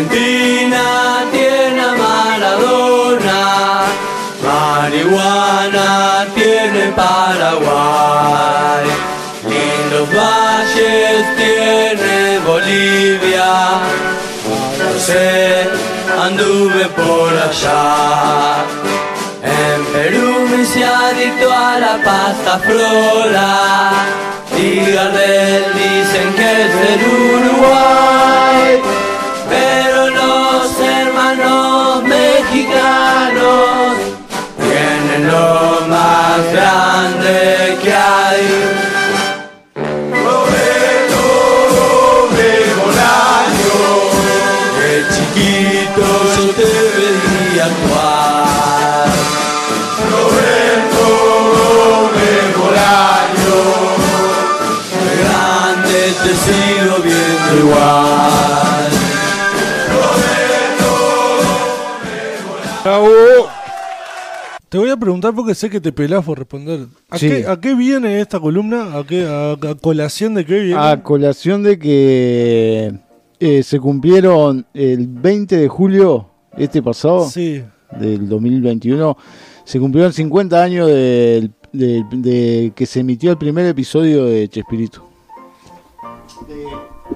Argentina tiene a Maradona, marihuana tiene Paraguay, lindos valles tiene Bolivia, no sé, anduve por allá. En Perú me hice adicto a la pasta flora y Gardel dicen que es del Uruguay, grande te sigo viendo igual. Bravo. Te voy a preguntar porque sé que te pelás por responder. ¿A, Sí. qué, a qué viene esta columna? ¿A, qué, a, a colación de qué viene? A colación de que eh, se cumplieron el 20 de julio, este pasado, Sí. del 2021, se cumplieron 50 años de, que se emitió el primer episodio de Chespirito.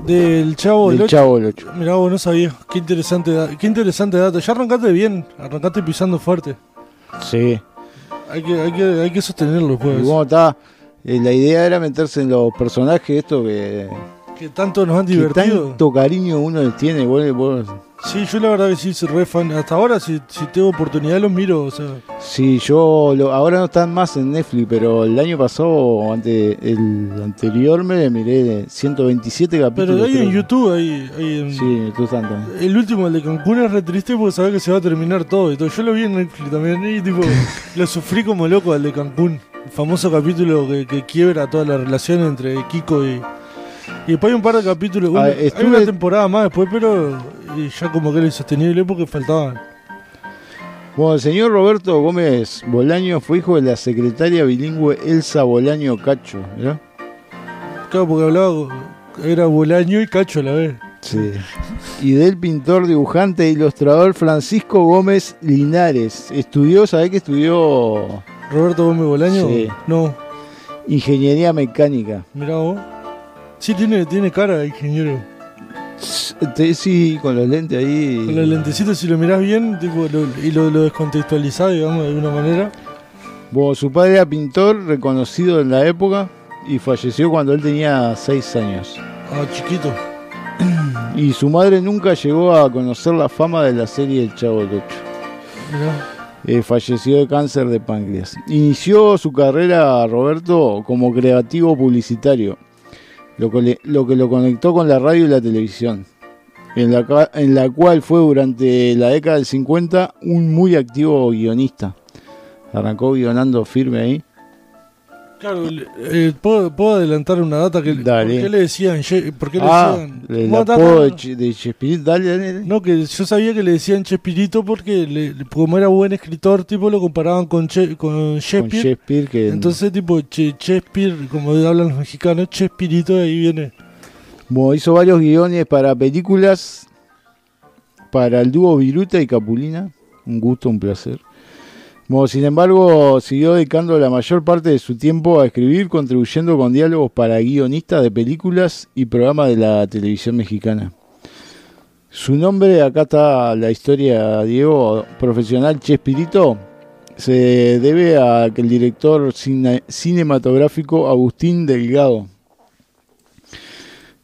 Del Chavo del Del 8. Chavo del Ocho. Mirá, vos no sabía. Qué interesante, qué interesante dato. Ya arrancaste bien, arrancaste pisando fuerte. Sí. Hay que, hay que, hay que sostenerlo, Y pues. bueno, está, eh, la idea era meterse en los personajes, esto que, Que tanto nos han que divertido. tanto cariño uno tiene. vos- vos- Sí, yo la verdad que sí soy re fan. Hasta ahora, si, si tengo oportunidad, los miro. O sea, Sí, yo lo- ahora no están más en Netflix, pero el año pasado, ante, el anterior, me miré 127 capítulos. pero ahí en. YouTube, en- Sí, tú están también. El último, el de Cancún, es re triste porque sabes que se va a terminar todo y todo. Yo lo vi en Netflix también y tipo, lo sufrí como loco al de Cancún. El famoso capítulo que, que quiebra toda la relación entre Kiko y... Y después hay un par de capítulos, una- Ah, hay una temporada más después, pero ya como que era insostenible porque faltaban. Bueno, el señor Roberto Gómez Bolaño fue hijo de la secretaria bilingüe Elsa Bolaño Cacho, ¿verdad? Claro, porque hablaba, era Bolaño y Cacho a la vez. Sí. Y del pintor, dibujante e ilustrador Francisco Gómez Linares. Estudió, ¿sabés que estudió Roberto Gómez Bolaño, Sí. no, ingeniería mecánica? mirá vos. Sí, tiene, tiene cara de ingeniero. Sí, con los lentes ahí. Con los lentecitos, si lo mirás bien tipo, lo- y lo, lo descontextualizás, digamos, de alguna manera. Bueno, su padre era pintor reconocido en la época y falleció cuando él tenía 6 años. Ah, chiquito. Y su madre nunca llegó a conocer la fama de la serie El Chavo del Ocho. Eh, falleció de cáncer de páncreas. Inició su carrera Roberto como creativo publicitario, lo que, lo conectó con la radio y la televisión, en la, en la cual fue durante la década del 50 un muy activo guionista. Arrancó guionando firme ahí. Claro, eh, ¿puedo, puedo adelantar una data que Dale. ¿Por qué le decían? Ye- ¿Por qué le Ah, decían? apodo ta- de, de Chespirito, dale, dale, dale. No, que yo sabía que le decían Chespirito porque le- como era buen escritor, tipo lo comparaban con che, con con Shakespeare. Shakespeare, que Entonces, tipo, che, como hablan los mexicanos, Chespirito, de ahí viene. Bueno, hizo varios guiones para películas, para el dúo Viruta y Capulina. Un gusto, un placer. Sin embargo, siguió dedicando la mayor parte de su tiempo a escribir, contribuyendo con diálogos para guionistas de películas y programas de la televisión mexicana. Su nombre, acá está la historia, Diego, profesional Chespirito, se debe a que el director cine- cinematográfico Agustín Delgado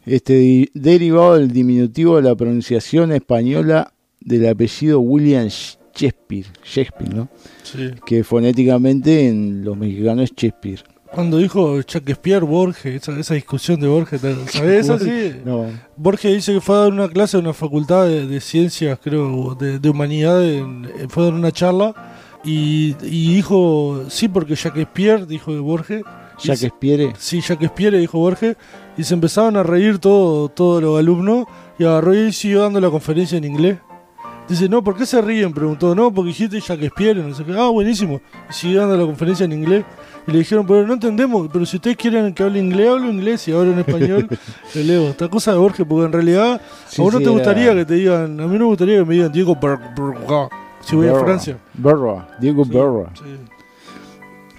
este derivado del diminutivo de la pronunciación española del apellido William Sh- Shakespeare, Shakespeare, ¿no? Sí. que fonéticamente en los mexicanos es Shakespeare. Cuando dijo Shakespeare, Borges, esa, esa discusión de Borges, ¿sabes eso? Sí. No, Borges dice que fue a dar una clase en una facultad de, de ciencias, creo, de, de humanidad, en- en- fue a dar una charla y, y dijo, sí, porque Shakespeare, dijo de Borges, Shakespeare. sí, Shakespeare, dijo Borges, y se empezaron a reír todo, todos los alumnos y agarró y siguió dando la conferencia en inglés. Dice, no, ¿por qué se ríen? Preguntó, no, porque dijiste Shakespeare, no sé qué. Ah, buenísimo. Y siguió dando la conferencia en inglés. Y le dijeron, pero no entendemos, pero si ustedes quieren que hable inglés, hablo inglés y ahora en español le leo. Esta cosa de Borges, porque en realidad Sí, a vos no te era- gustaría que te digan, a mí no me gustaría que me digan Diego Ber- Berga, si voy a Berra. Francia. Berra, Diego Sí, Berra.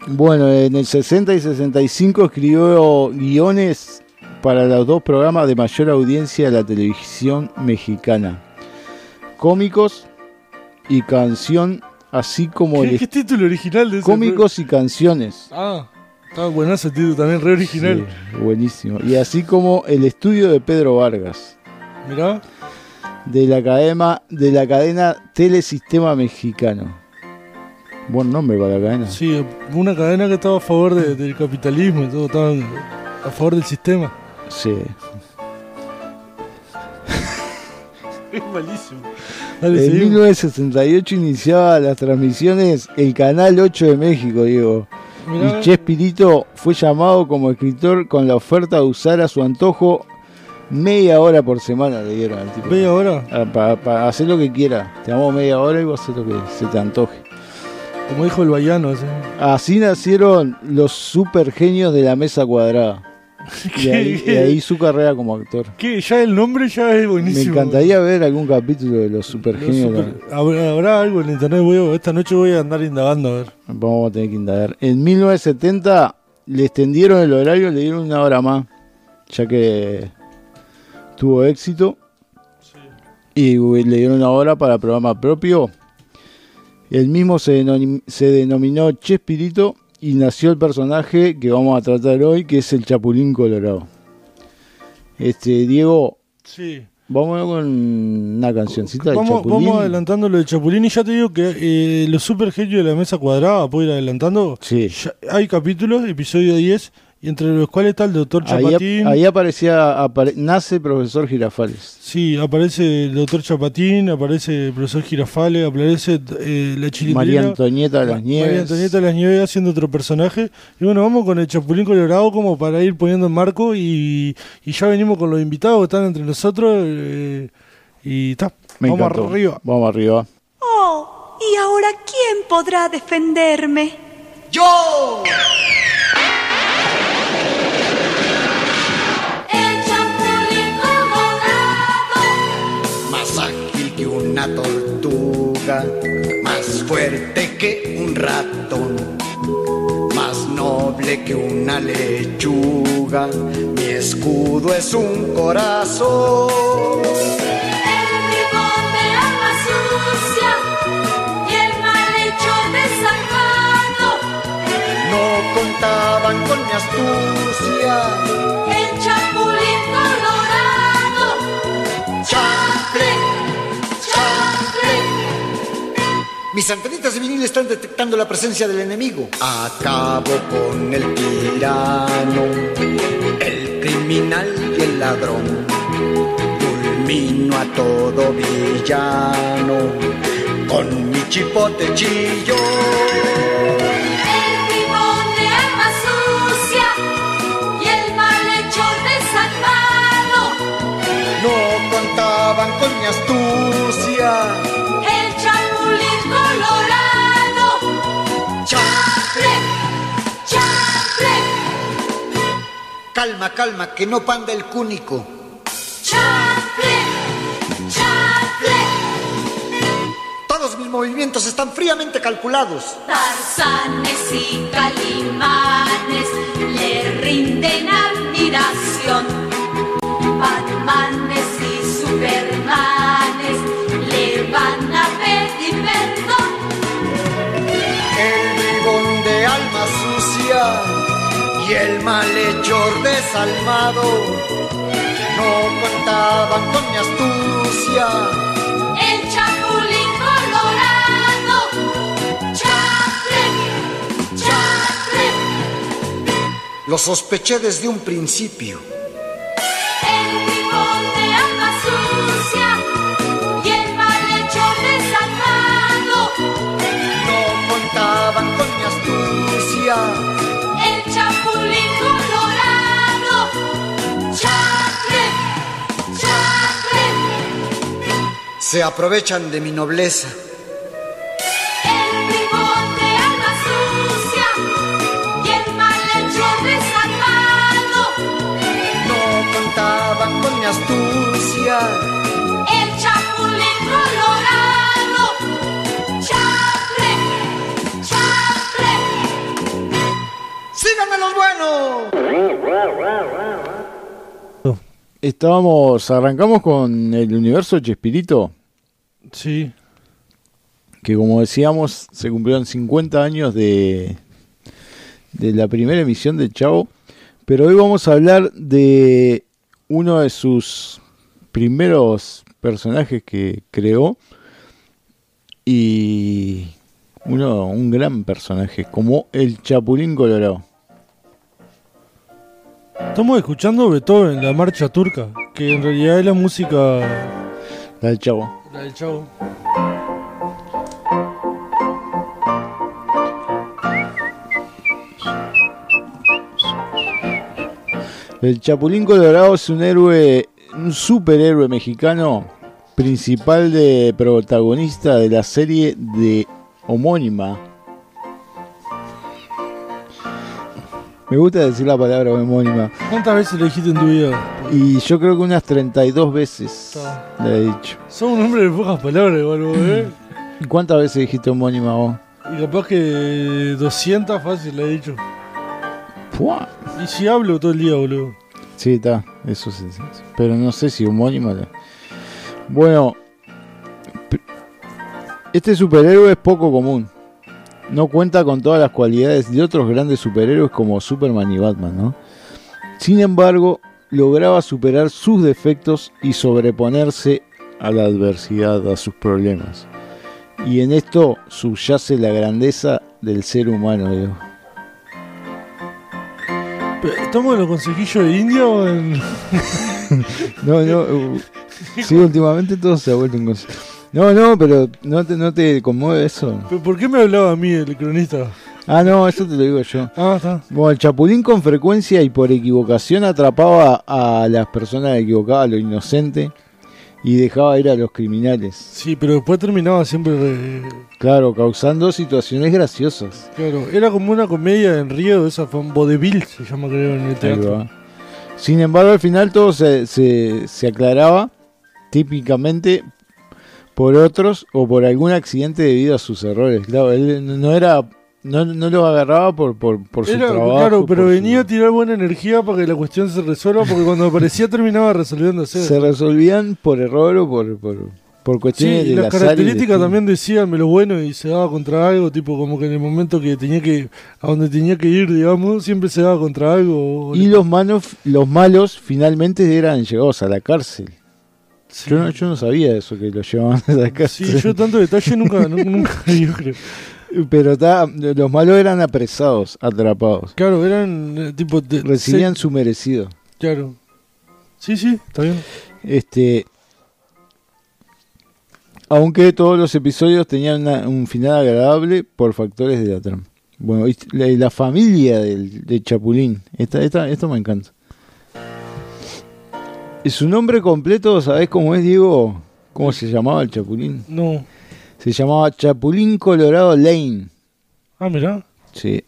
Bueno, en el 60 y 65 escribió guiones para los dos programas de mayor audiencia de la televisión mexicana. Cómicos y canción, así como ¿Qué, el qué título original de ese cómicos y canciones. Ah, está buenazo el título también, re original. Sí, buenísimo. Y así como el estudio de Pedro Vargas, Mirá, de la cadena, de la cadena Telesistema Mexicano. Buen nombre para la cadena. sí, una cadena que estaba a favor de- del capitalismo y todo, estaba a favor del sistema. Sí. Es malísimo. Dale, En seguimos. 1968 iniciaba las transmisiones el Canal 8 de México, Diego. Mirá, Y Chespirito fue llamado como escritor con la oferta de usar a su antojo media hora por semana, le dieron al tipo. ve ahora, Para hacer lo que quiera. Te damos media hora y vos haces lo que se te antoje. como dijo el Bayano. Así nacieron los super genios de la mesa cuadrada. Y ahí, y ahí su carrera como actor. ¿Qué? Ya el nombre ya es Me buenísimo. encantaría ver algún capítulo de los super Los genios. de la- super- ¿Habrá, habrá algo en internet, voy a- esta noche voy a andar indagando a ver. Vamos a tener que indagar. En 1970 le extendieron el horario, le dieron una hora más, ya que tuvo éxito. Y le dieron una hora para programa propio. El mismo se, denom- se denominó Chespirito y nació el personaje que vamos a tratar hoy, que es el Chapulín Colorado. Este, Diego, Sí. vamos con una cancioncita Vamos, Chapulín. vamos adelantando lo de Chapulín y ya te digo que eh, los super genios de la mesa cuadrada, puedo ir adelantando. Sí. Ya hay capítulos, episodio 10, y entre los cuales está el doctor Ahí, Chapatín. ahí aparecía, apare- nace profesor Girafales. Sí, aparece el doctor Chapatín, aparece el profesor Girafale, aparece eh, la chilindrina. María Antonieta de las Nieves. María Antonieta de las Nieves haciendo otro personaje. Y bueno, vamos con el Chapulín Colorado como para ir poniendo en marco y, y ya venimos con los invitados que están entre nosotros. eh, y está, Me vamos encantó. arriba. Vamos arriba. Oh, ¿y ahora quién podrá defenderme? ¡Yo! Una tortuga, más fuerte que un ratón, más noble que una lechuga. Mi escudo es un corazón. el de alma sucia y el malhechor desalmado, No contaban con mi astucia. Mis antenitas de vinil están detectando la presencia del enemigo. Acabo con el tirano, el criminal y el ladrón. Fulmino a todo villano con mi chipote chillo. el bribón de alma sucia y el malhechor desalmado, No contaban con mi astucia. Calma, calma, que no panda el cúnico. Chanfle, chanfle, Todos mis movimientos están fríamente calculados. tarzanes y desalmado no contaban con mi astucia. El chapulín colorado, chanfle, chanfle. Lo sospeché desde un principio. Se aprovechan de mi nobleza. El bigote alma sucia y el malhechor desarmado. No contaban con mi astucia. El chapulín colorado. Chapre, chapre. ¡Síganme los buenos! Estábamos, arrancamos con el universo Chespirito, Sí. que como decíamos, se cumplieron 50 años de, de la primera emisión del Chavo. Pero hoy vamos a hablar de uno de sus primeros personajes que creó. Y uno, un gran personaje, como el Chapulín Colorado. Estamos escuchando Beethoven, la marcha turca, que en realidad es la música La del Chavo. El Chapulín Colorado es un héroe, un superhéroe mexicano, principal de protagonista de la serie de homónima. Me gusta decir la palabra homónima. ¿Cuántas veces lo dijiste en tu vida? Y yo creo que unas 32 veces Está. le he dicho. Sos un hombre de pocas palabras, igual, vos, ¿eh? ¿Y cuántas veces dijiste homónima vos? Y capaz que 200 fácil le he dicho. Puah. Y si hablo todo el día, boludo. Sí, está, eso sí, sí, sí. Pero no sé si homónima. la- Bueno, pr- este superhéroe es poco común. No cuenta con todas las cualidades de otros grandes superhéroes como Superman y Batman, ¿no? Sin embargo, lograba superar sus defectos y sobreponerse a la adversidad, a sus problemas. Y en esto subyace la grandeza del ser humano, digo. Pero, ¿Estamos en los consejillos de India o en.? No, no. uh, sí, últimamente todo se ha vuelto un cos- No, no, pero ¿no te, ¿no te conmueve eso? ¿Pero ¿Por qué me hablaba a mí el cronista? Ah, no, eso te lo digo yo. Ah, está. Bueno, el Chapulín con frecuencia y por equivocación atrapaba a las personas equivocadas, a lo inocente, y dejaba ir a los criminales. Sí, pero después terminaba siempre. re- Claro, causando situaciones graciosas. Claro, era como una comedia en Río, esa fue un vodevil, se llama creo en el Ahí teatro. va. Sin embargo, al final todo se, se, se aclaraba típicamente por otros o por algún accidente debido a sus errores. Claro, él no- era no, no lo agarraba por, por, por su Era, trabajo. claro, pero su- venía a tirar buena energía para que la cuestión se resuelva, porque cuando aparecía terminaba resolviéndose. Se resolvían por error o por, por, por Sí, cuestiones y de las características también decían lo bueno y se daba contra algo, tipo como que en el momento que tenía que, a donde tenía que ir, digamos, siempre se daba contra algo. Y los, manos, los malos finalmente eran llevados a la cárcel. Sí. Yo, no, yo no sabía eso, que los llevaban a la Sí, cárcel. yo tanto detalle nunca, nu- nunca, yo creo. Pero ta- los malos eran apresados, atrapados. Claro, eran eh, tipo... de- Recibían se- su merecido. Claro. Sí, sí, está bien. Este, aunque todos los episodios tenían una- un final agradable por factores de la trama. Bueno, y la, familia del, de Chapulín, esta, esta, esto me encanta. Y su nombre completo, ¿sabés cómo es, Diego? ¿Cómo se llamaba el Chapulín? No. Se llamaba Chapulín Colorado Lane. Ah, mirá. Sí.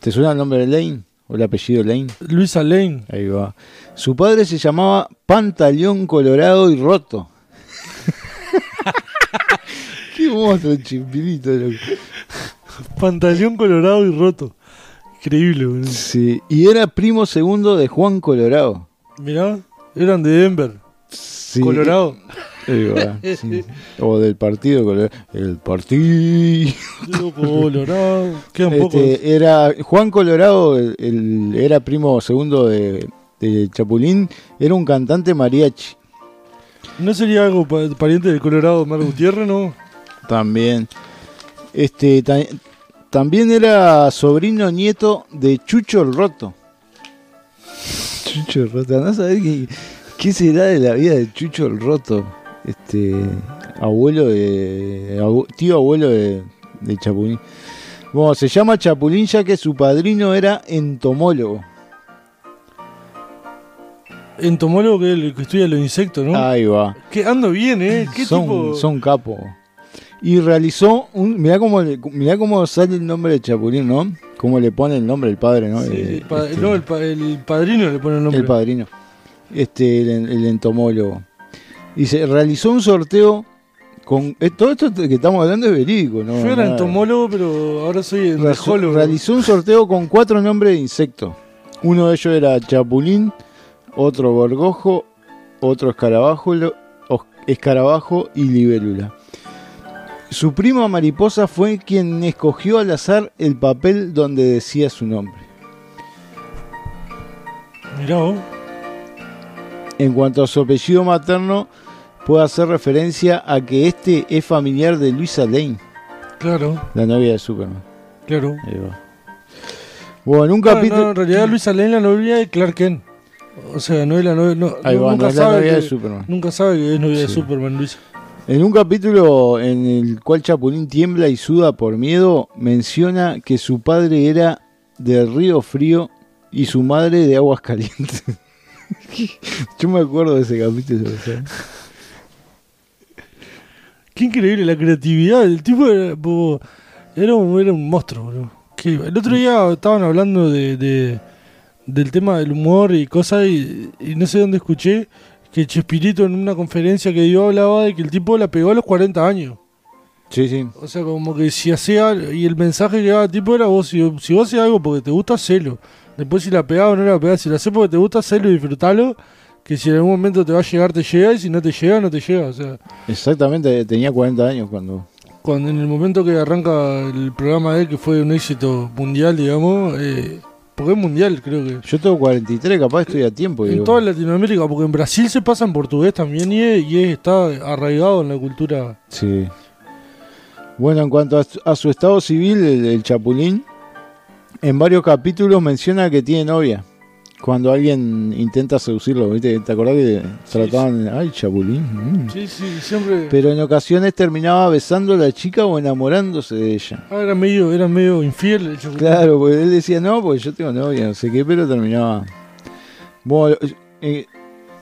¿Te suena el nombre de Lane? ¿O el apellido Lane? Luisa Lane. Ahí va. Su padre se llamaba Pantaleón Colorado y Roto. Qué monstruo, chimpirito, loco. Pantaleón colorado y roto. Increíble, boludo. Sí, y era primo segundo de Juan Colorado. Mirá, eran de Denver. Sí. Colorado. Sí. O del partido Colorado. El partido. Colorado. Quedan pocos. Este, era Juan Colorado, el, el- era primo segundo de, de Chapulín, era un cantante mariachi. ¿No sería algo pa- pariente del Colorado Mar Gutiérrez, no? También. Este, ta- también era sobrino nieto de Chucho el Roto. Chucho el Roto, no sabés qué, qué será de la vida de Chucho el Roto. Este, abuelo de. abu- tío abuelo de, de Chapulín. Bueno, se llama Chapulín ya que su padrino era entomólogo. entomólogo que es el que estudia los insectos, ¿no? Ahí va. Que ando bien, ¿eh? ¿Qué son, tipo? son capo. Y realizó un. Mirá cómo, mirá cómo sale el nombre de Chapulín, ¿no? Cómo le pone el nombre el padre, ¿no? Sí, Eh, el pa- este, No, el, pa- el padrino le pone el nombre. el padrino. Este, el, el entomólogo. Se realizó un sorteo con. eh, todo esto que estamos hablando es verídico, ¿no? Yo era Nada. entomólogo, pero ahora soy entomólogo. realizó un sorteo con cuatro nombres de insectos. Uno de ellos era Chapulín, otro Gorgojo, otro Escarabajo, escarabajo y Libélula. Su prima Mariposa fue quien escogió al azar el papel donde decía su nombre. Mirá vos. En cuanto a su apellido materno, puede hacer referencia a que este es familiar de Luisa Lane, Claro, la novia de Superman. claro. Ahí va. Bueno, en un No, capítulo. no, en realidad Luisa Lane es la novia de Clark Kent. O sea, no es la novia. No, Ahí va, nunca, no es la sabe novia que, de Superman. nunca sabe que es novia de. Superman, Luisa. En un capítulo en el cual Chapulín tiembla y suda por miedo, menciona que su padre era de Río Frío y su madre de Aguas Calientes. Yo me acuerdo de ese capítulo. Qué increíble la creatividad. El tipo era, un, era un monstruo, bro. El otro día estaban hablando de, de- del tema del humor y cosas y no sé dónde escuché que Chespirito en una conferencia que dio hablaba de que el tipo la pegó a los 40 años. Sí, sí. O sea, como que si hacía y el mensaje que daba el tipo era vos, si, si vos haces algo porque te gusta, hacelo. Después si la pegás o no la pegás, si la haces porque te gusta, hacelo y disfrutalo. Que si en algún momento te va a llegar, te llega, y si no te llega, no te llega. O sea, Exactamente, tenía 40 años cuando... cuando en el momento que arranca el programa de él, que fue un éxito mundial, digamos, eh, porque es mundial, creo que. Yo tengo 43, capaz estoy a tiempo. En digo. toda Latinoamérica, porque en Brasil se pasa en portugués también y, es- y es- está arraigado en la cultura. Sí. Bueno, en cuanto a, su- a su estado civil, el, el Chapulín, en varios capítulos menciona que tiene novia. Cuando alguien intenta seducirlo, ¿viste? ¿Te acordás que trataban, ay, Chapulín? mm. Sí, sí, siempre. Pero en ocasiones terminaba besando a la chica o enamorándose de ella. Ah, era medio, era medio infiel el Chapulín. Claro, porque él decía, no, porque yo tengo novia, no sé qué, pero terminaba. Bueno, eh,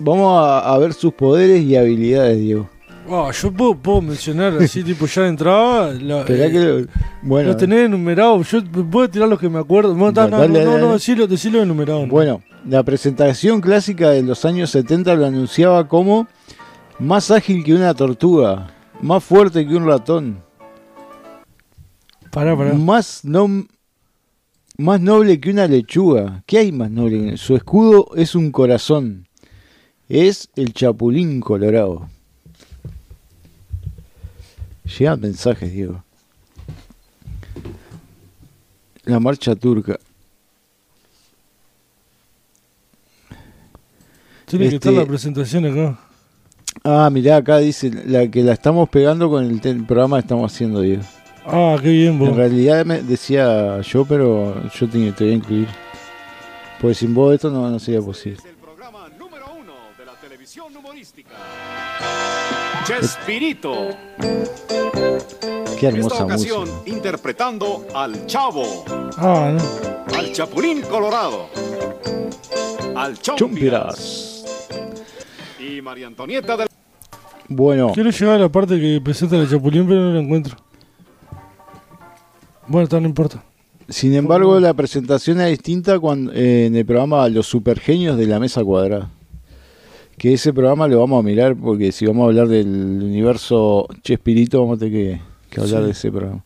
vamos a, a ver sus poderes y habilidades, Diego. Ah, yo puedo, puedo mencionar así, tipo, ya de entrada. La, eh, que lo- bueno, los tenés enumerados. Yo puedo tirar los que me acuerdo. No, no, dale, no, no, dale. no, decilo, decilo enumerado. ¿no? Bueno, la presentación clásica de los años 70 lo anunciaba como más ágil que una tortuga, más fuerte que un ratón, Pará, pará. más, no, más noble que una lechuga. ¿Qué hay más noble? Su escudo es un corazón. Es el chapulín colorado. Llegan mensajes, Diego. La marcha turca. Tiene que este- estar la presentación acá. Ah, mirá, acá dice la que la estamos pegando con el, programa que estamos haciendo, Diego. Ah, qué bien, vos. En realidad me decía yo, pero yo te, te voy a incluir. Pues sin vos esto no, no sería posible. Chespirito. Qué En esta hermosa ocasión música. interpretando al Chavo, Ah, no. al Chapulín Colorado, al Chompiras y María Antonieta del Bueno, Quiero llegar a la parte que presenta la Chapulín, pero no la encuentro. Bueno, no importa. sin embargo, la presentación es distinta cuando, eh, en el programa Los Supergenios de la Mesa Cuadrada. Que ese programa lo vamos a mirar porque si vamos a hablar del universo Chespirito, vamos a tener que, que hablar Sí. de ese programa.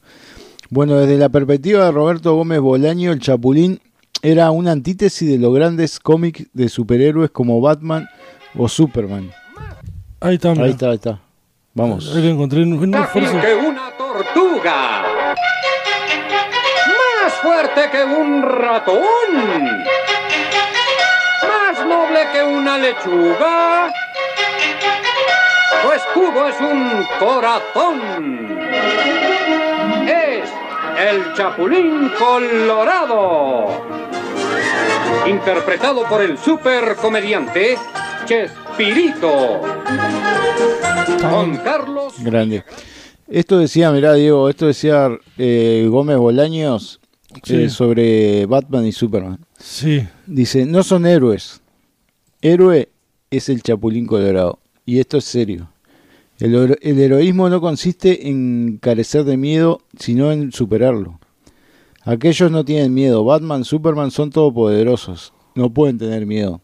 Bueno, desde la perspectiva de Roberto Gómez Bolaño, el Chapulín era una antítesis de los grandes cómics de superhéroes como Batman o Superman. Ahí está. Ahí está, ahí está. Vamos. Ahí lo encontré un esfuerzo. que una tortuga. Más fuerte que un ratón. Una lechuga. Su escudo es un corazón. Es el Chapulín Colorado. Interpretado por el supercomediante Chespirito. Con Carlos Grande. Esto decía, mirá, Diego, esto decía eh, Gómez Bolaños eh, sobre Batman y Superman. Sí. Dice, no son héroes. Héroe es el Chapulín Colorado. Y esto es serio. El, hero- el heroísmo no consiste en carecer de miedo, sino en superarlo. Aquellos no tienen miedo. Batman, Superman son todopoderosos. No pueden tener miedo.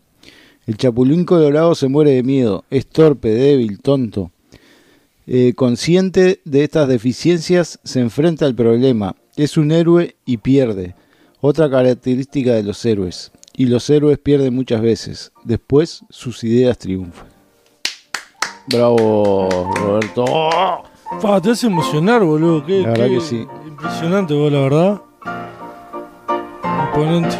El Chapulín Colorado se muere de miedo. Es torpe, débil, tonto. Eh, consciente de estas deficiencias, se enfrenta al problema. Es un héroe y pierde. Otra característica de los héroes. Y los héroes pierden muchas veces. Después sus ideas triunfan. Bravo, Roberto. Pa, te hace emocionar, boludo. Qué, La verdad qué que sí. Impresionante, vos, la verdad. Imponente.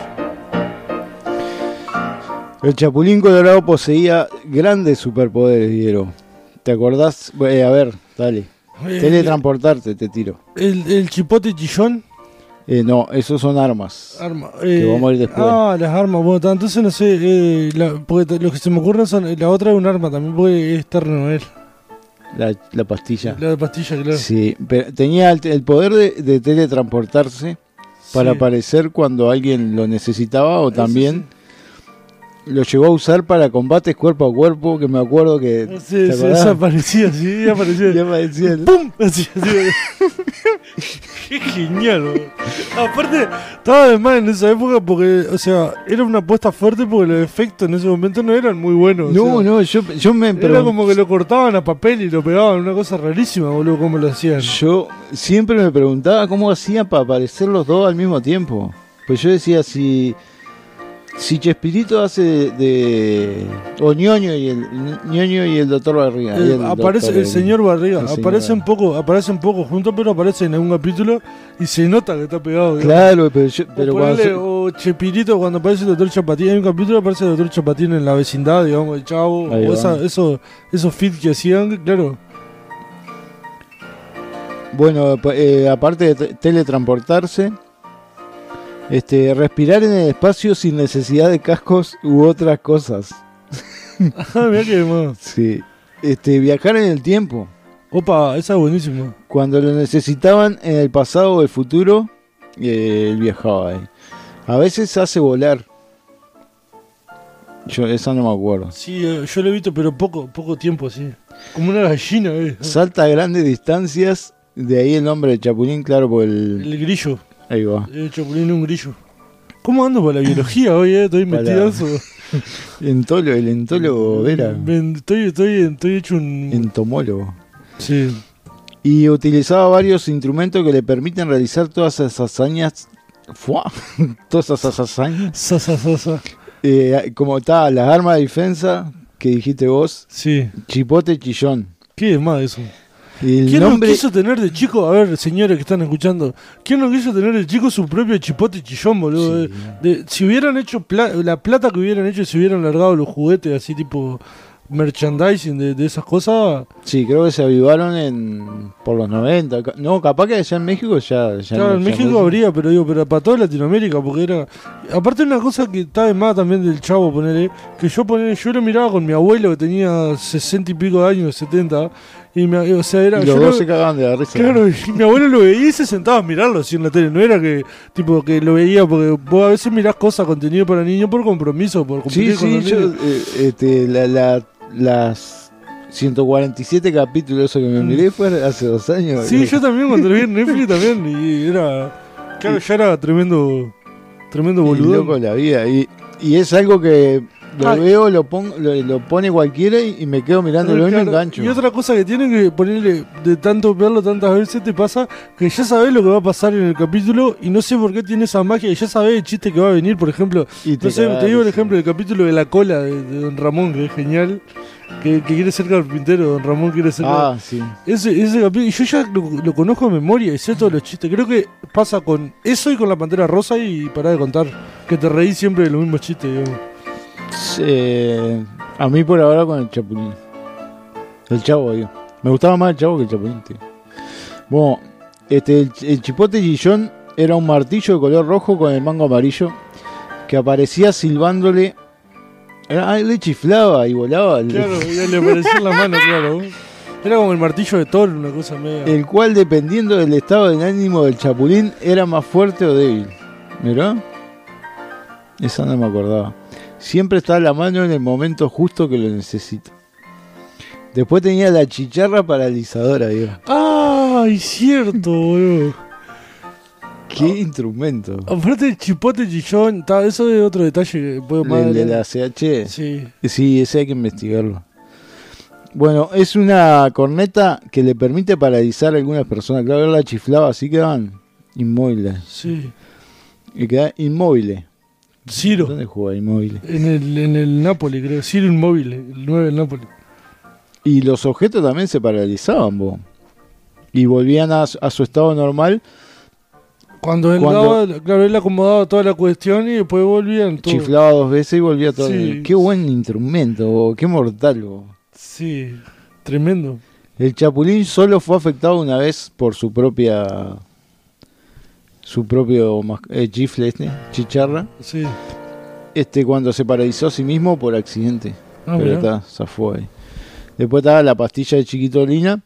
El Chapulín Colorado poseía grandes superpoderes, Diego. ¿Te acordás? Eh, a ver, dale. Eh, Teletransportarte, te tiro. El, el chipote chillón. Eh, no, esos son armas. Arma. Que vamos a ir después. Ah, las armas. Bueno, entonces no sé. Eh, la- porque lo que se me ocurre son. La otra es un arma también, porque es él. La, la pastilla. La pastilla, claro. Sí, pero tenía el, el poder de, de teletransportarse para aparecer cuando alguien lo necesitaba o Eso también lo llegó a usar para combates cuerpo a cuerpo, que me acuerdo que... Sí, ¿te sí, acordás? esa aparecía, sí, aparecía. Ya aparecía el- ¡Pum! Así, así. Qué genial. Aparte, estaba de más en esa época porque, o sea, era una apuesta fuerte porque los efectos en ese momento no eran muy buenos. o No, sea, no, yo, yo me Era pregun- como que lo cortaban a papel y lo pegaban, una cosa rarísima, boludo, cómo lo hacían. Yo siempre me preguntaba cómo hacían para aparecer los dos al mismo tiempo. Pues yo decía, si, si Chespirito hace de, de- o ñoño y el ñoño y el doctor Barriga. Eh, el aparece doctor el señor Barriga, el señor aparece un poco, aparece un poco juntos, pero aparece en algún capítulo y se nota que está pegado. digamos. Claro, pero, yo- O, pero cuando ponele, se- o Chepirito cuando aparece el doctor Chapatín, hay un capítulo aparece el doctor Chapatín en la vecindad, digamos, el chavo, o esa, eso, esos fit que hacían, claro. Bueno, eh, aparte de te- teletransportarse, este, respirar en el espacio sin necesidad de cascos u otras cosas. Ah, mirá que más. Sí. Este, viajar en el tiempo. Opa, esa es buenísima. Cuando lo necesitaban en el pasado o el futuro, eh, él viajaba ahí. A veces hace volar. Yo esa no me acuerdo. Sí, eh, yo lo he visto, pero poco, poco tiempo, sí. Como una gallina, eh. Salta a grandes distancias, de ahí el nombre de Chapulín, claro, por el... El grillo, Ahí va. el chapulín es un grillo. ¿Cómo ando para la biología hoy, eh? Estoy Para- metidazo. Entolo, el entólogo era Ven, Estoy, estoy, estoy hecho un... entomólogo. Sí. Y utilizaba varios instrumentos que le permiten realizar todas esas hazañas. ¡Fua! todas esas hazañas. Sa, sa, sa, sa. Eh, como está, las armas de defensa que dijiste vos, Sí. chipote chillón. ¿Qué es más de eso? Y el ¿Quién nombre. no quiso tener de chico, a ver, señores que están escuchando, ¿quién no quiso tener de chico su propio chipote chillón, boludo? Sí. De- de- si hubieran hecho pla- la plata que hubieran hecho, si hubieran largado los juguetes así tipo merchandising de, de esas cosas, Sí, creo que se avivaron en por los 90. Ca- No, capaz que allá en México ya. ya claro, no- en México habría, pero digo, pero para toda Latinoamérica, porque era... Aparte una cosa que está de más también del chavo, ponerle, que yo poner, yo lo miraba con mi abuelo que tenía 60 y pico de años, 70, y me- o sea, era... Y yo los lo- dos se cagaban de la risa. Claro, y mi abuelo lo veía y se sentaba a mirarlo así en la tele. No era que, tipo, que lo veía porque vos a veces mirás cosas, contenido para niños por compromiso, por Sí, cumplir con sí, los yo. niños. eh, este, la, la- las 147 capítulos eso que me miré fue hace dos años. Sí, yo también cuando lo vi en Netflix también. Y era. Claro, ya era tremendo. Tremendo Y boludo. loco la vida. Y, y es algo que lo Ah. veo, lo, pongo, lo, lo pone cualquiera y, y me quedo mirándolo y me engancho. Y otra cosa que tiene que ponerle, de tanto verlo tantas veces, te pasa que ya sabes lo que va a pasar en el capítulo y no sé por qué tiene esa magia y ya sabes el chiste que va a venir, por ejemplo. Y No sé, te digo el ejemplo del capítulo de la cola de, de Don Ramón, que es genial. Que, que quiere ser carpintero, Don Ramón quiere ser. Ah, sí. Ese, ese capítulo, y yo ya lo, lo conozco de memoria y sé todos los chistes. Creo que pasa con eso y con la pantera rosa y para de contar. Que te reís siempre de los mismos chistes, digamos. Eh, a mí por ahora con el Chapulín. El Chavo, digo. Me gustaba más el Chavo que el Chapulín, tío. Bueno, este, el, el chipote Gillón era un martillo de color rojo con el mango amarillo que aparecía silbándole. Era, ah, le chiflaba y volaba. Claro, le apareció en la mano, claro. Era como el martillo de Thor, una cosa media. El cual, dependiendo del estado del ánimo del Chapulín, era más fuerte o débil. ¿Mirá? Esa no me acordaba. Siempre está a la mano en el momento justo que lo necesito. Después tenía la chicharra paralizadora, digo. ¡Ay, cierto, boludo! ¿Qué instrumento? Aparte del chipote chillón, ta, eso es otro detalle que puedo más El de la CH. Sí. Sí, ese hay que investigarlo. Bueno, es una corneta que le permite paralizar a algunas personas. Claro, la chiflaba, así quedaban inmóviles. Sí. Y quedaban inmóviles. Ciro. ¿Dónde juega inmóviles? En el, en el Napoli, creo. Ciro Inmóvil, el 9 del Napoli. Y los objetos también se paralizaban, bo. Y volvían a, su- a su estado normal, Cuando él Cuando- daba, claro, él acomodaba toda la cuestión y después volvían todo. chiflaba dos veces y volvía todo. Sí. Qué buen instrumento, bo, qué mortal. bo. Sí, tremendo. El chapulín solo fue afectado una vez por su propia. Su propio eh, chifle este, chicharra. Sí. Este cuando se paralizó a sí mismo por accidente. Ah, Pero mirá. está, zafó ahí. Después estaba la pastilla de chiquitolina,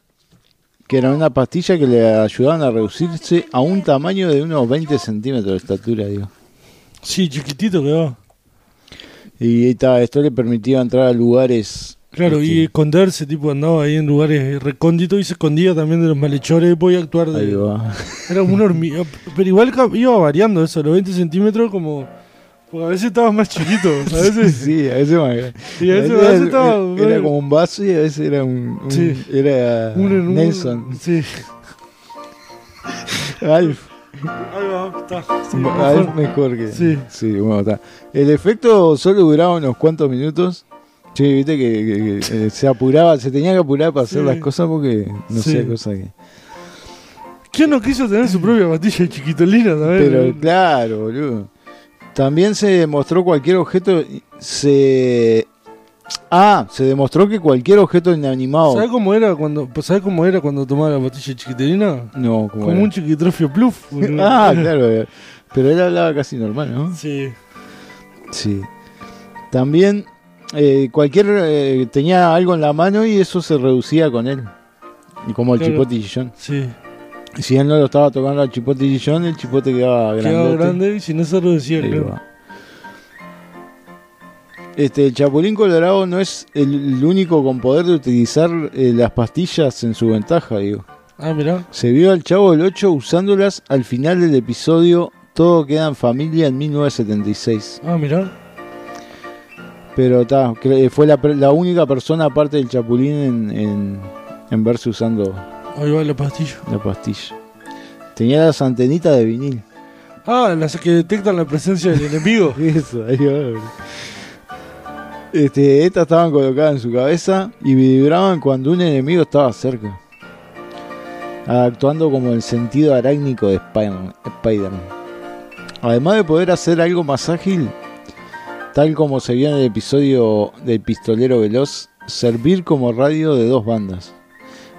que era una pastilla que le ayudaban a reducirse a un tamaño de unos 20 centímetros de estatura, digo. Sí, chiquitito quedaba. Y ahí está, esto le permitía entrar a lugares. Claro, y esconderse, tipo andaba ahí en lugares recónditos y se escondía también de los malhechores, podía actuar ahí de... va. Era una hormiga, pero igual iba variando eso, los 20 centímetros como... Porque a veces estabas más chiquito, a veces... Sí, a veces más grande. Y a veces, A a estaba... era como un vaso y a veces era un. un- Sí. Era un en un- Nelson. Sí. Alf. Ahí va, está. sí, Alf mejor. mejor que. Sí. bueno, está. El efecto solo duraba unos cuantos minutos. Sí, viste que, que- que, eh, se apuraba, se tenía que apurar para hacer Sí. las cosas porque no Sí. sé, cosa que. ¿Quién no quiso tener su propia pastilla de chiquitolina también? Pero claro, boludo. También se demostró cualquier objeto. Se. Ah, se demostró que cualquier objeto inanimado. ¿Sabes cómo era cuando ¿sabes cómo era cuando tomaba la pastilla de chiquitolina? No, como. Como un chiquitrofio pluf. ah, claro. eh. Pero él hablaba casi normal, ¿no? Sí. Sí. También eh, cualquier eh, tenía algo en la mano y eso se reducía con él. Y como el Claro. chipote chillón. Sí. Si él no lo estaba tocando al chipote chillón, el chipote quedaba grande y si no se reducía, claro. Este, el Chapulín Colorado no es el, el único con poder de utilizar eh, las pastillas en su ventaja, digo. Ah, mirá. Se vio al Chavo del 8 usándolas al final del episodio Todo queda en familia en 1976. Ah, mirá. Pero ta, cre- fue la, la única persona aparte del Chapulín en, en, en verse usando Ahí va la pastilla. la pastilla. Tenía las antenitas de vinil. Ah, las que detectan la presencia del enemigo. Eso, ahí va. Este, estas estaban colocadas en su cabeza y vibraban cuando un enemigo estaba cerca. Actuando como el sentido arácnico de Spider- Spider-Man. Además de poder hacer algo más ágil, tal como se vio en el episodio del pistolero veloz, servir como radio de dos bandas.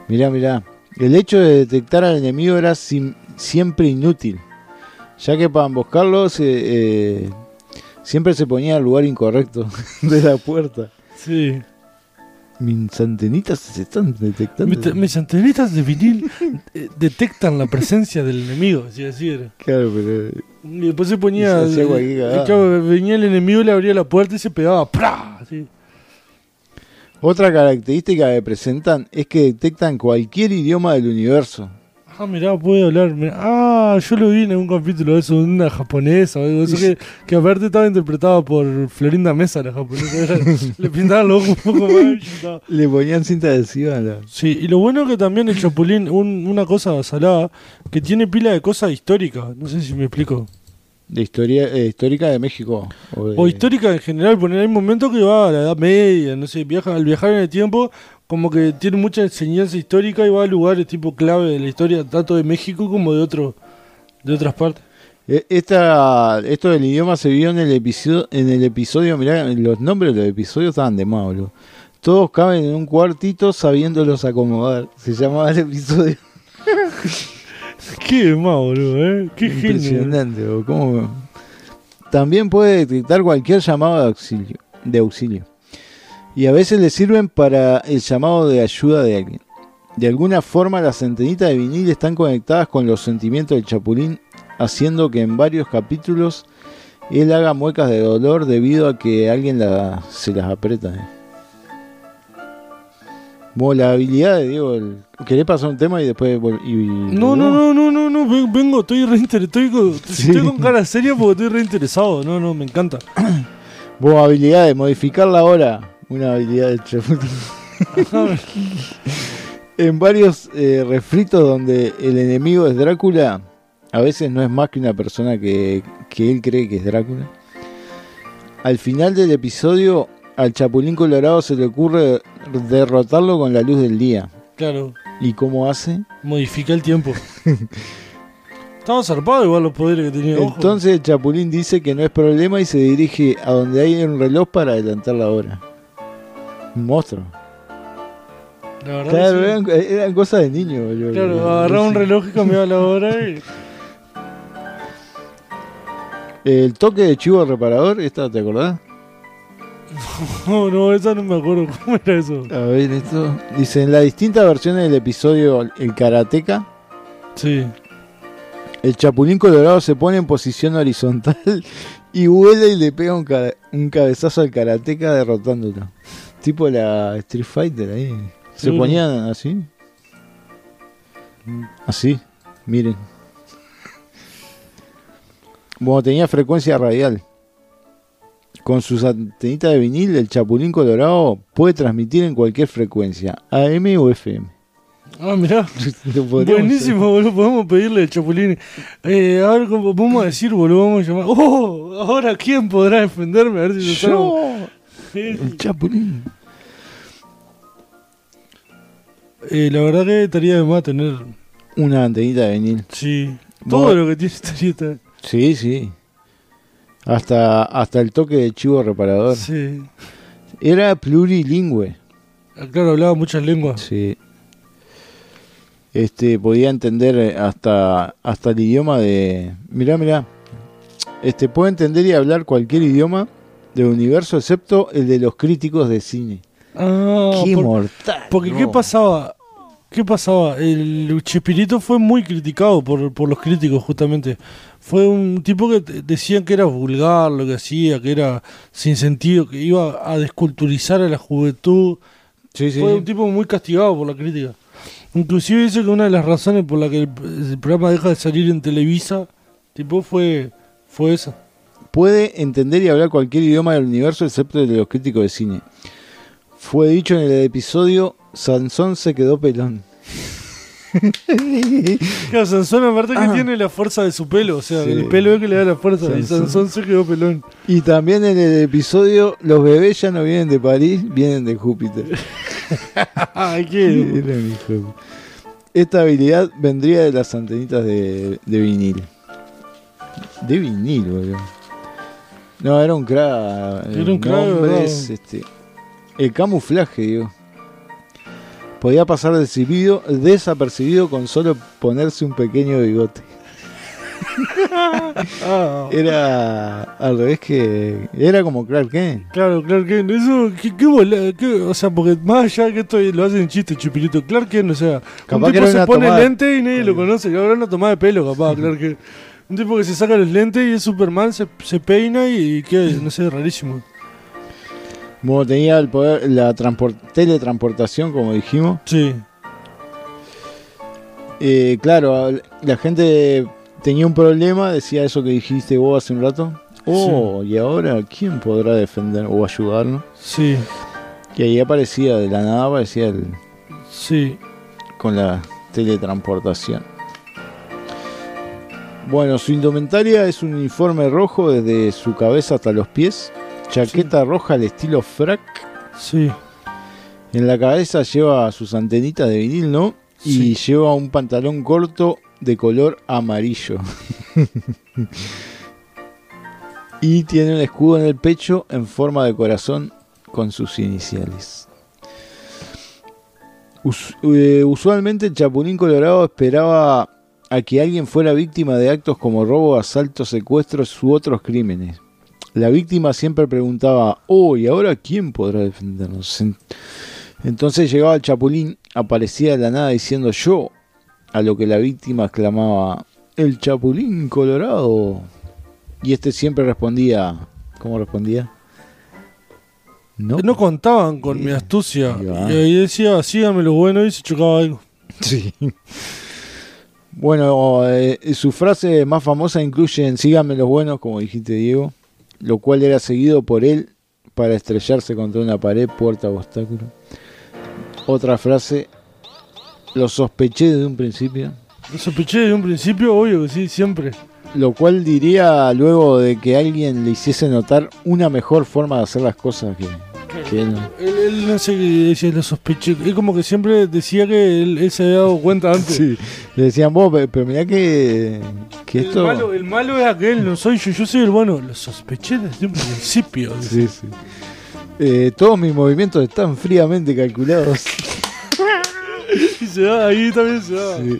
Mirá, mirá. El hecho de detectar al enemigo era siempre inútil, ya que para emboscarlo se, eh, siempre se ponía al lugar incorrecto de la puerta. Sí. Mis antenitas se están detectando. Mis, mis antenitas de vinil eh, detectan la presencia del enemigo, así decir. Claro, pero Y después se ponía. Se eh, claro, venía el enemigo, le abría la puerta y se pegaba. ¡Pra! Así. otra característica que presentan es que detectan cualquier idioma del universo. Ah, mirá, puede hablar. mirá. Ah, yo lo vi en un capítulo de eso, de una japonesa o algo de eso, que, que aparte estaba interpretado por Florinda Mesa, la japonesa. Le pintaban los ojos un poco más. Le ponían cinta adhesiva la... Sí, y lo bueno que también el Chapulín, un- una cosa salada, que tiene pila de cosas históricas. No sé si me explico. de historia eh, histórica de México. O, de- O histórica en general, porque hay momentos que va a la Edad Media, no sé, viaja, al viajar en el tiempo, como que tiene mucha enseñanza histórica y va a lugares tipo clave de la historia, tanto de México como de otro, de otras partes. Eh, Esta, esto del idioma se vio en el episodio, en el episodio, mirá, los nombres de los episodios estaban de más, boludo. Todos caben en un cuartito sabiéndolos acomodar. Se llamaba el episodio. Qué más, boludo, ¿eh? Qué genio. Impresionante, boludo, ¿cómo? También puede detectar cualquier llamado de auxilio, de auxilio. Y a veces le sirven para el llamado de ayuda de alguien. De alguna forma las antenitas de vinil están conectadas con los sentimientos del chapulín, haciendo que en varios capítulos él haga muecas de dolor debido a que alguien la- se las aprieta. eh. Bueno, la habilidad de Diego, el- ¿querés pasar un tema y después y- No, no, no, no, no, no, ven- vengo, estoy re inter- estoy con, Sí. estoy con cara seria porque estoy re interesado. No, no, me encanta. Vos, habilidad de modificar la hora. Una habilidad de en varios eh, refritos donde el enemigo es Drácula, a veces no es más que una persona que, que él cree que es Drácula. Al final del episodio, al Chapulín Colorado se le ocurre derrotarlo con la luz del día. Claro, ¿Y cómo hace? modifica el tiempo. Estaba zarpado igual los poderes que tenía. Entonces el Chapulín dice que no es problema y se dirige a donde hay un reloj para adelantar la hora. Un monstruo. la verdad Claro, sí. eran, eran cosas de niño. boludo. Claro, agarraba un Sí. reloj y cambiaba la hora y. El toque de chivo reparador, ¿esta te acordás? No, no, esa no me acuerdo. ¿Cómo era eso? A ver, esto. Dice: en las distintas versiones del episodio El Karateka, Sí. el Chapulín Colorado se pone en posición horizontal y vuela y le pega un, ca- un cabezazo al Karateka derrotándolo. Tipo la Street Fighter ahí. Se ponían así. Así, miren. Bueno, tenía frecuencia radial. Con sus antenitas de vinil, el Chapulín Colorado puede transmitir en cualquier frecuencia, AM o FM. Ah, mirá. Lo Buenísimo, boludo. Podemos pedirle al Chapulín. Eh, a ver, ¿cómo vamos a decir, boludo? Vamos a llamar. ¡Oh! Ahora, ¿quién podrá defenderme? A ver si lo. Yo, el Chapulín. Eh, la verdad que estaría de más tener. Una antenita de vinil. Sí. Todo Vos- lo que tiene estaría. Sí, sí. Hasta, hasta el toque de chivo reparador. Sí. Era plurilingüe. Ah, Claro, hablaba muchas lenguas. Sí. Este, podía entender eh, hasta, hasta el idioma de... Mirá, mirá. Este, puede entender y hablar cualquier idioma del universo excepto el de los críticos de cine. Ah, ¡Qué por- mortal! Porque, ¿qué pasaba? ¿Qué pasaba? El Chespirito fue muy criticado por, por los críticos, justamente. Fue un tipo que decían que era vulgar lo que hacía, que era sin sentido, que iba a desculturizar a la juventud. Sí, sí, Fue un tipo muy castigado por la crítica. Inclusive dice que una de las razones por la que el, el programa deja de salir en Televisa, tipo, fue, fue esa. Puede entender y hablar cualquier idioma del universo excepto el de los críticos de cine. Fue dicho en el episodio Sansón se quedó pelón. Claro, Sansón aparte que Ah. tiene la fuerza de su pelo, o sea, Sí. el pelo es que le da la fuerza, y Sansón. Sansón se quedó pelón. Y también en el episodio Los bebés ya no vienen de París, vienen de Júpiter. Ay, qué... Esta habilidad vendría de las antenitas de, de vinil. De vinil, boludo. No, era un crack. Era un crack, este, el camuflaje, digo. Podía pasar desapercibido, desapercibido con solo ponerse un pequeño bigote. Era al revés que. Era como Clark Kent. claro, Clark Kent, eso, qué, qué bola- qué- o sea, porque más allá de que esto lo hacen chiste, chupirito, Clark Kent, o sea, Capaz un tipo se pone tomada- lente y nadie lo conoce, que ahora una tomada de pelo, capaz, Clark Kent. Un tipo que se saca los lentes y es Superman, se, se peina y, y queda, no sé, rarísimo. Bueno, tenía el poder, la transport- teletransportación, como dijimos. Sí, Eh, claro, la gente tenía un problema, decía eso que dijiste vos hace un rato. Oh, y ahora, ¿quién podrá defender o ayudarnos? sí, Y ahí aparecía, de la nada aparecía el, sí. con la teletransportación. Bueno, su indumentaria es un uniforme rojo desde su cabeza hasta los pies, chaqueta roja al estilo frac. Sí, En la cabeza lleva sus antenitas de vinil, ¿no? Y lleva un pantalón corto de color amarillo. y tiene un escudo en el pecho en forma de corazón con sus iniciales. Us- eh, usualmente el Chapulín Colorado esperaba a que alguien fuera víctima de actos como robo, asaltos, secuestros u otros crímenes. La víctima siempre preguntaba, oh, ¿y ahora quién podrá defendernos? En- Entonces llegaba el Chapulín, aparecía de la nada diciendo yo, a lo que la víctima exclamaba, el Chapulín Colorado. y este siempre respondía, ¿cómo respondía? No. No contaban con mi astucia. Y ahí decía, síganme lo bueno y se chocaba algo. Sí. Bueno, eh, sus frases más famosas incluyen Síganme los buenos, como dijiste Diego, lo cual era seguido por él para estrellarse contra una pared, puerta o obstáculo. Otra frase, lo sospeché desde un principio, Lo sospeché de un principio, obvio que sí, siempre. lo cual diría luego de que alguien le hiciese notar una mejor forma de hacer las cosas que, él. Él, él no sé qué decía, lo sospeché. Es como que siempre decía que él, él se había dado cuenta antes. Sí, le decían vos, pe- pero mirá que, que El, esto... malo, el malo es aquel, no soy yo, yo soy el bueno. Lo sospeché desde un principio. Sí, sí. Eh, todos mis movimientos están fríamente calculados. Y se da, ahí también se da. Sí.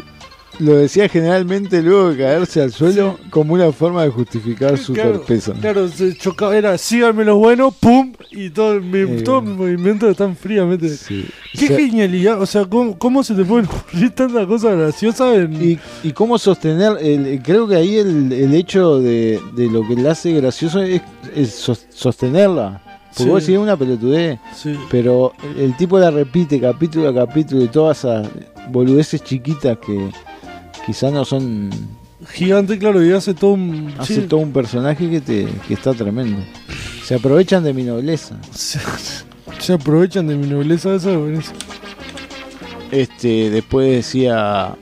Lo decía generalmente luego de caerse al suelo como una forma de justificar su Claro, torpeza. Claro, se chocaba, era síganme los buenos, pum, y todo, mi, Eh. todos mis movimientos están fríamente. Sí. Qué O sea, genialidad, o sea, ¿cómo, cómo se te pueden ocurrir tantas cosas graciosas en... y, y cómo sostener, el- creo que ahí el, el hecho de, de lo que le hace gracioso es, es sos- sostenerla. Porque Sí. vos decís una pelotudez, Sí. pero el, el tipo la repite capítulo a capítulo y todas esas boludeces chiquitas que quizás no son Gigante, claro, y hace todo un... hace sí. todo un personaje que te que está tremendo. Se aprovechan de mi nobleza. Se, se aprovechan de mi nobleza, eso es. Este, después decía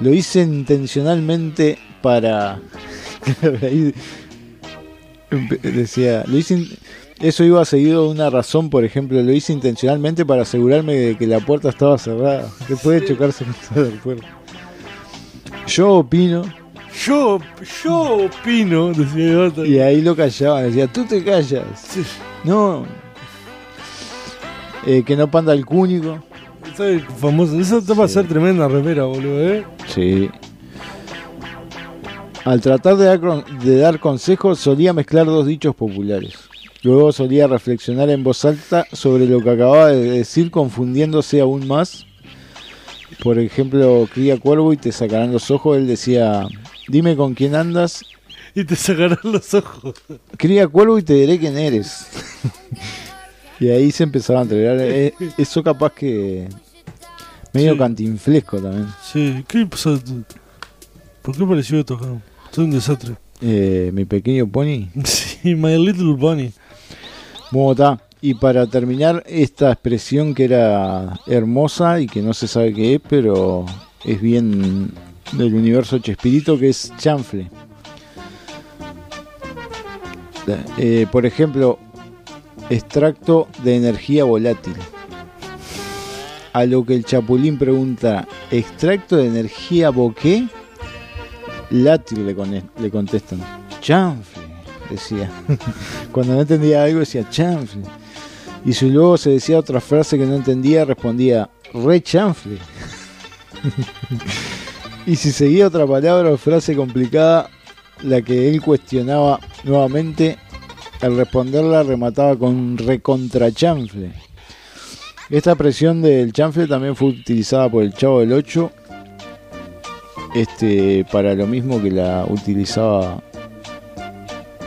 lo hice intencionalmente para decía, lo hice in- eso iba seguido de una razón, por ejemplo, lo hice intencionalmente para asegurarme de que la puerta estaba cerrada, después de chocarse contra la puerta. Yo opino, Yo, yo opino, decía Ibarta. y ahí lo callaban, decía, tú te callas. Sí. No. Eh, que no panda el cúnico. Famoso. Eso te va a ser tremenda remera, boludo, ¿eh? Sí. Al tratar de dar, de dar consejos solía mezclar dos dichos populares. Luego solía reflexionar en voz alta sobre lo que acababa de decir confundiéndose aún más. Por ejemplo, cría cuervo y te sacarán los ojos. Él decía, dime con quién andas. Y te sacarán los ojos. Cría cuervo y te diré quién eres. y ahí se empezaba a entregar. Eh, Eso capaz que... Medio Sí. cantinflesco también. Sí, ¿qué pasó? ¿Por qué pareció esto acá? Soy un desastre. Eh, mi pequeño pony. Sí, My Little Bunny. Bueno, está. Y para terminar, esta expresión que era hermosa y que no se sabe qué es, pero es bien del universo Chespirito, que es chanfle. Eh, por ejemplo, extracto de energía volátil. A lo que el Chapulín pregunta, ¿extracto de energía boqué? Látil le, con- le contestan, chanfle, decía. Cuando no entendía algo decía chanfle. Y si luego se decía otra frase que no entendía, respondía re chanfle. y si seguía otra palabra o frase complicada, la que él cuestionaba nuevamente, al responderla remataba con recontrachanfle. Esta expresión del chanfle también fue utilizada por el Chavo del 8 este, para lo mismo que la utilizaba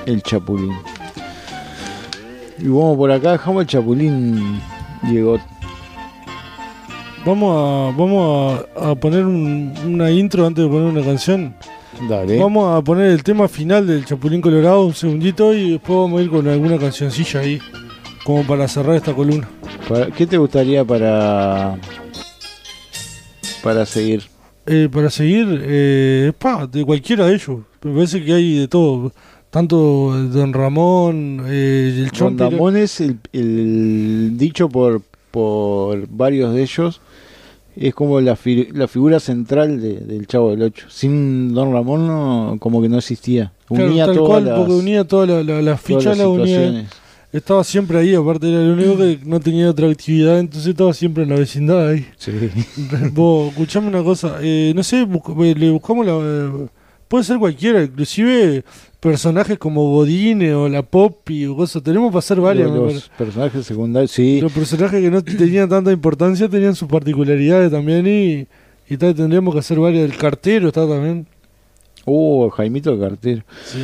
el Chapulín. Y vamos por acá, dejamos el Chapulín, Diego. Vamos a, vamos a, a poner un- una intro antes de poner una canción. Dale. Vamos a poner el tema final del Chapulín Colorado un segundito y después vamos a ir con alguna cancioncilla ahí. Como para cerrar esta columna. ¿Qué te gustaría para para seguir? Eh, para seguir, eh, pa, de cualquiera de ellos. Me parece que hay de todo. Tanto Don Ramón, eh, el Don Chompi. Ramón es el, el dicho por, por varios de ellos. Es como la, fi- la figura central de- del Chavo del Ocho. Sin Don Ramón no, como que no existía. Claro, Unía tal todas cual, las, porque unía todas las fichas, las unía. Estaba siempre ahí, aparte era el único que no tenía otra actividad, entonces estaba siempre en la vecindad ahí. Sí. Vos, escuchame una cosa, eh, no sé, busc- eh, le buscamos la... eh, puede ser cualquiera, inclusive personajes como Godine o la Poppy o cosas, tenemos para hacer varias. Los, personajes secundarios, sí. Los personajes que no tenían tanta importancia tenían sus particularidades también y, y tal, tendríamos que hacer varias. El cartero está también. Uh, Jaimito el cartero. Sí.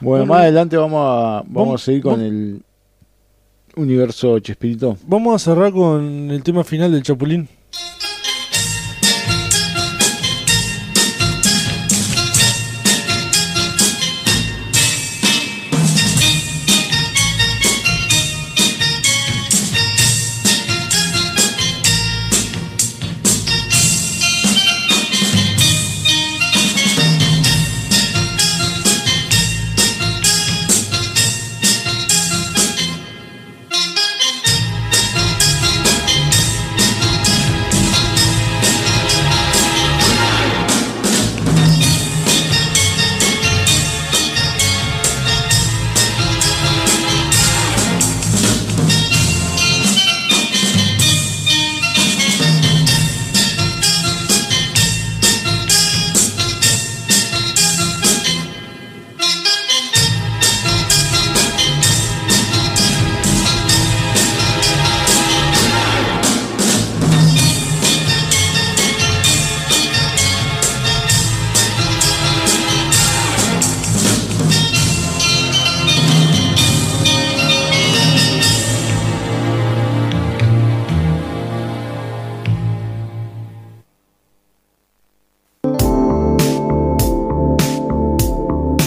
Bueno, Bueno, más adelante vamos a, vamos vamos- a seguir con vamos- el universo Chespirito. Vamos a cerrar con el tema final del Chapulín.